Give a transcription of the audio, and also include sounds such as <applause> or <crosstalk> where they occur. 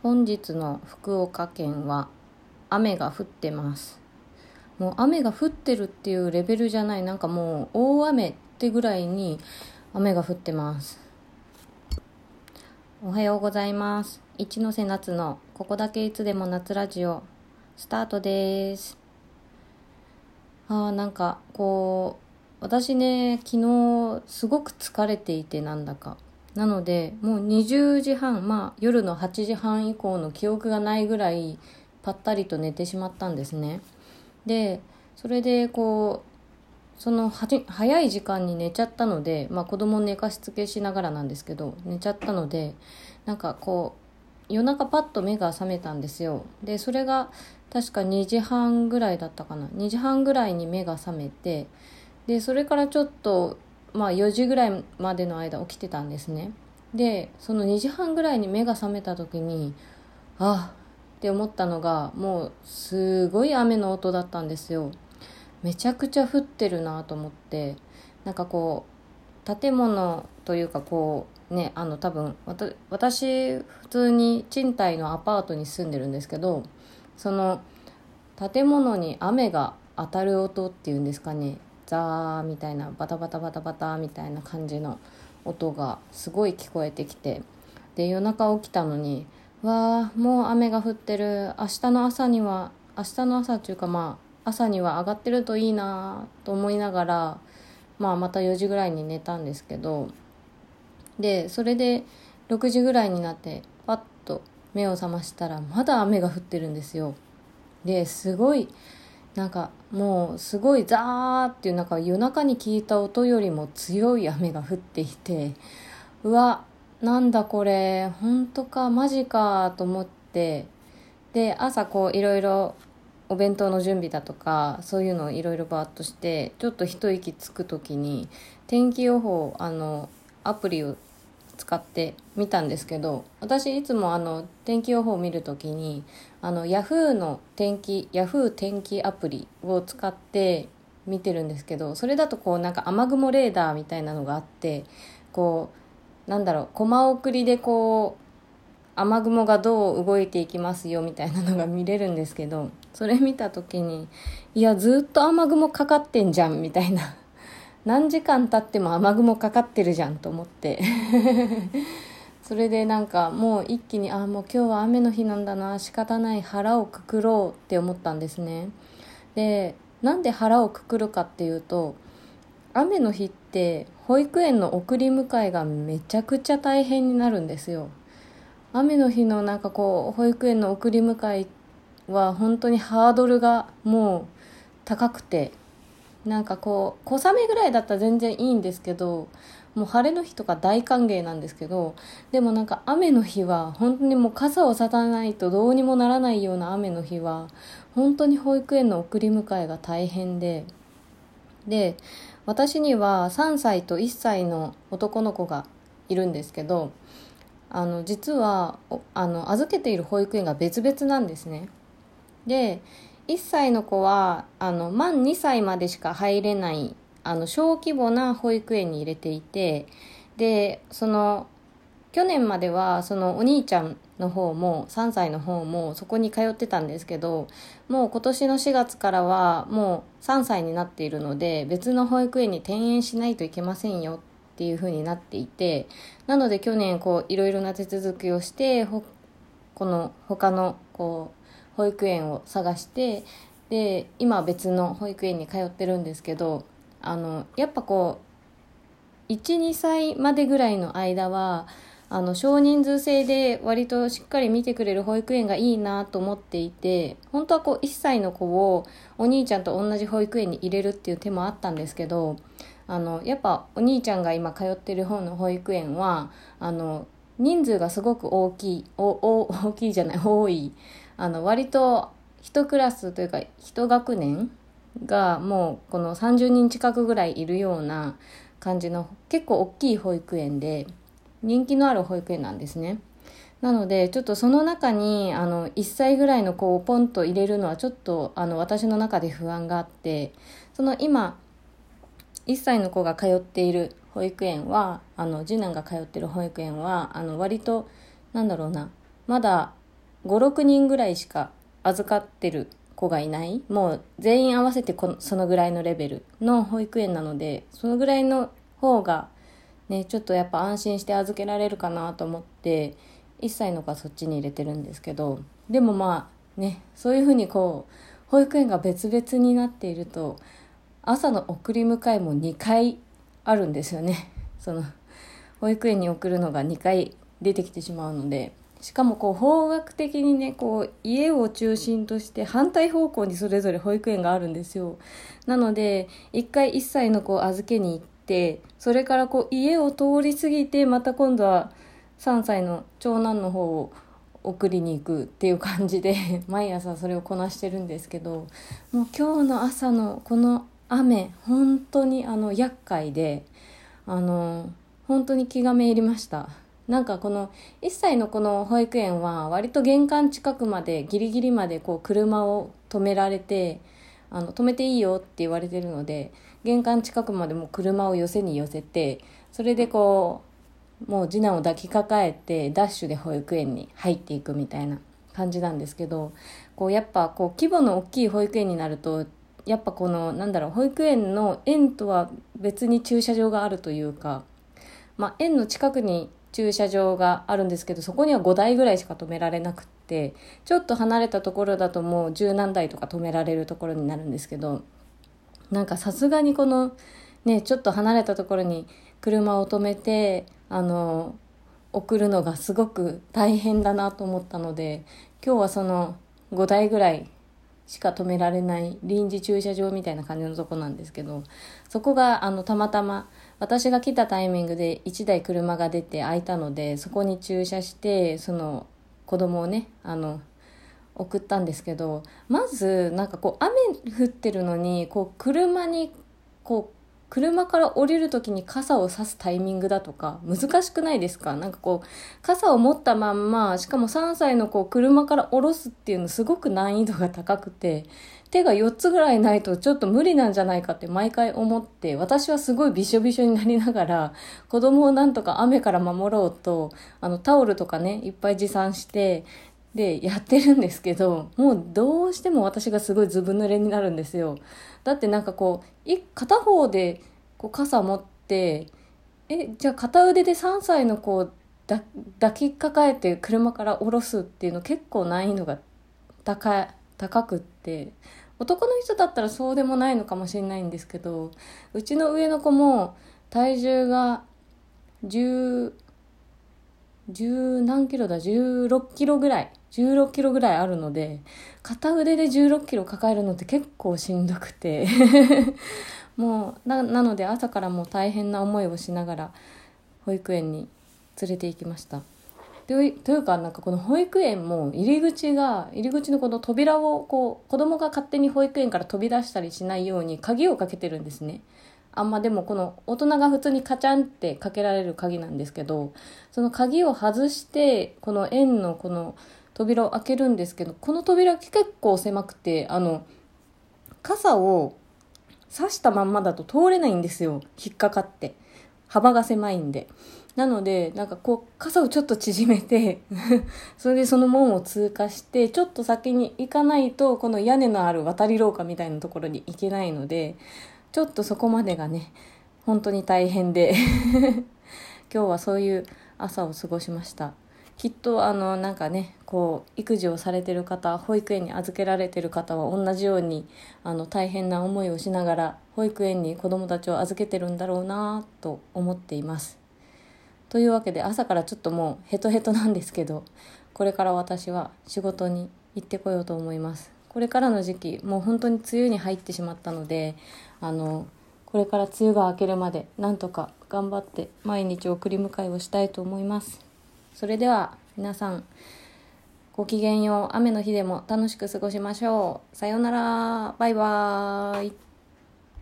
本日の福岡県は雨が降ってます。もう雨が降ってるっていうレベルじゃない。なんかもう大雨ってぐらいに雨が降ってます。おはようございます。一ノ瀬夏のここだけいつでも夏ラジオ。スタートです。あーなんかこう私ね昨日すごく疲れていてなんだか。なのでもう20時半まあ夜の8時半以降の記憶がないぐらいぱったりと寝てしまったんですね。でそれでこうその早い時間に寝ちゃったので、まあ、子供寝かしつけしながらなんですけど寝ちゃったのでなんかこう夜中パッと目が覚めたんですよ。でそれが確か2時半ぐらいだったかな。2時半ぐらいに目が覚めてでそれからちょっとまあ4時ぐらいまでの間起きてたんですね。でその2時半ぐらいに目が覚めた時にあって思ったのがもうすごい雨の音だったんですよ。めちゃくちゃ降ってるなと思ってなんかこう建物というかこうねあの多分私普通に賃貸のアパートに住んでるんですけどその建物に雨が当たる音っていうんですかね。ザーみたいなバタバタバタバタみたいな感じの音がすごい聞こえてきて。で夜中起きたのにわあもう雨が降ってる。明日の朝には明日の朝っていうかまあ朝には上がってるといいなと思いながら、まあ、また4時ぐらいに寝たんですけど。でそれで6時ぐらいになってパッと目を覚ましたらまだ雨が降ってるんですよ。ですごいなんかもうすごいザーっていうなんか夜中に聞いた音よりも強い雨が降っていてうわなんだこれ本当かマジかと思ってで朝こういろいろお弁当の準備だとかそういうのをいろいろバーッとしてちょっと一息つく時に天気予報あのアプリを使ってみたんですけど私いつもあの天気予報を見るときにあの Yahoo の天気 Yahoo 天気アプリを使って見てるんですけどそれだとこうなんか雨雲レーダーみたいなのがあってこうなんだろうコマ送りでこう雨雲がどう動いていきますよみたいなのが見れるんですけどそれ見た時にいやずっと雨雲かかってんじゃんみたいな何時間経っても雨雲かかってるじゃんと思って。<laughs> それでなんかもう一気にああもう今日は雨の日なんだな仕方ない腹をくくろうって思ったんですね。でなんで腹をくくるかっていうと雨の日って保育園の送り迎えがめちゃくちゃ大変になるんですよ。雨の日のなんかこう保育園の送り迎えは本当にハードルがもう高くてなんかこう小雨ぐらいだったら全然いいんですけどもう晴れの日とか大歓迎なんですけどでもなんか雨の日は本当にもう傘をささないとどうにもならないような雨の日は本当に保育園の送り迎えが大変でで私には3歳と1歳の男の子がいるんですけどあの実はあの預けている保育園が別々なんですね。で1歳の子はあの満2歳までしか入れないあの小規模な保育園に入れていてでその去年まではそのお兄ちゃんの方も3歳の方もそこに通ってたんですけどもう今年の4月からはもう3歳になっているので別の保育園に転園しないといけませんよっていう風になっていてなので去年こういろいろな手続きをしてこの他のこう保育園を探してで今別の保育園に通ってるんですけどあのやっぱこう12歳までぐらいの間はあの少人数制で割としっかり見てくれる保育園がいいなと思っていて本当はこう1歳の子をお兄ちゃんと同じ保育園に入れるっていう手もあったんですけどあのやっぱお兄ちゃんが今通ってる方の保育園はあの人数がすごく大きいお大きいじゃない多いあの割と1クラスというか1学年がもうこの30人近くぐらいいるような感じの結構大きい保育園で人気のある保育園なんですね。なのでちょっとその中にあの1歳ぐらいの子をポンと入れるのはちょっとあの私の中で不安があってその今1歳の子が通っている保育園はあの次男が通ってる保育園はあの割となんだろうなまだ56人ぐらいしか預かってる子がいない。もう全員合わせてこのそのぐらいのレベルの保育園なのでそのぐらいの方がねちょっとやっぱ安心して預けられるかなと思って1歳の子はそっちに入れてるんですけどでもまあねそういうふうにこう保育園が別々になっていると朝の送り迎えも2回あるんですよね。その保育園に送るのが2回出てきてしまうので。しかもこう方角的にねこう家を中心として反対方向にそれぞれ保育園があるんですよ。なので1回1歳の子を預けに行ってそれからこう家を通り過ぎてまた今度は3歳の長男の方を送りに行くっていう感じで <laughs> 毎朝それをこなしてるんですけどもう今日の朝のこの雨本当にあの厄介であの本当に気がめいりました。なんかこの1歳のこの保育園は割と玄関近くまでギリギリまでこう車を止められてあの止めていいよって言われてるので玄関近くまでも車を寄せに寄せてそれでこうもう次男を抱きかかえてダッシュで保育園に入っていくみたいな感じなんですけどこうやっぱこう規模の大きい保育園になるとやっぱこのなんだろう保育園の園とは別に駐車場があるというか、まあ、園の近くに駐車場があるんですけどそこには5台ぐらいしか止められなくってちょっと離れたところだともう十何台とか止められるところになるんですけどなんかさすがにこのねちょっと離れたところに車を止めてあの送るのがすごく大変だなと思ったので今日はその5台ぐらいしか止められない臨時駐車場みたいな感じのとこなんですけどそこがあのたまたま私が来たタイミングで1台車が出て空いたのでそこに駐車してその子供をねあの送ったんですけどまずなんかこう雨降ってるのにこう車にこう車から降りる時に傘を差すタイミングだとか難しくないですか？なんかこう傘を持ったまんましかも3歳の子を車から降ろすっていうのすごく難易度が高くて手が4つぐらいないとちょっと無理なんじゃないかって毎回思って私はすごいびしょびしょになりながら <laughs> 子供をなんとか雨から守ろうとあのタオルとかねいっぱい持参してでやってるんですけどもうどうしても私がすごいずぶ濡れになるんですよ。だってなんかこう片方でこう傘持ってえじゃあ片腕で3歳の子を抱きかかえて車から降ろすっていうの結構難易度が高高くって男の人だったらそうでもないのかもしれないんですけどうちの上の子も体重が10何キロだ16キロぐらい16キロぐらいあるので片腕で16キロ抱えるのって結構しんどくて <laughs> もうななので朝からもう大変な思いをしながら保育園に連れて行きました。というかなんかこの保育園も入り口が入り口のこの扉をこう子供が勝手に保育園から飛び出したりしないように鍵をかけてるんですね。あんまでもこの大人が普通にカチャンってかけられる鍵なんですけどその鍵を外してこの園のこの扉を開けるんですけどこの扉結構狭くてあの傘を刺したまんまだと通れないんですよ。引っかかって。幅が狭いんで。なのでなんかこう傘をちょっと縮めて <laughs> それでその門を通過してちょっと先に行かないとこの屋根のある渡り廊下みたいなところに行けないのでちょっとそこまでがね本当に大変で <laughs> 今日はそういう朝を過ごしましたきっとあのなんかねこう育児をされてる方保育園に預けられてる方は同じようにあの大変な思いをしながら保育園に子どもたちを預けてるんだろうなと思っています。というわけで朝からちょっともうヘトヘトなんですけどこれから私は仕事に行ってこようと思います。これからの時期もう本当に梅雨に入ってしまったのであのこれから梅雨が明けるまでなんとか頑張って毎日送り迎えをしたいと思います。それでは皆さんごきげんよう雨の日でも楽しく過ごしましょうさようならバイバーイ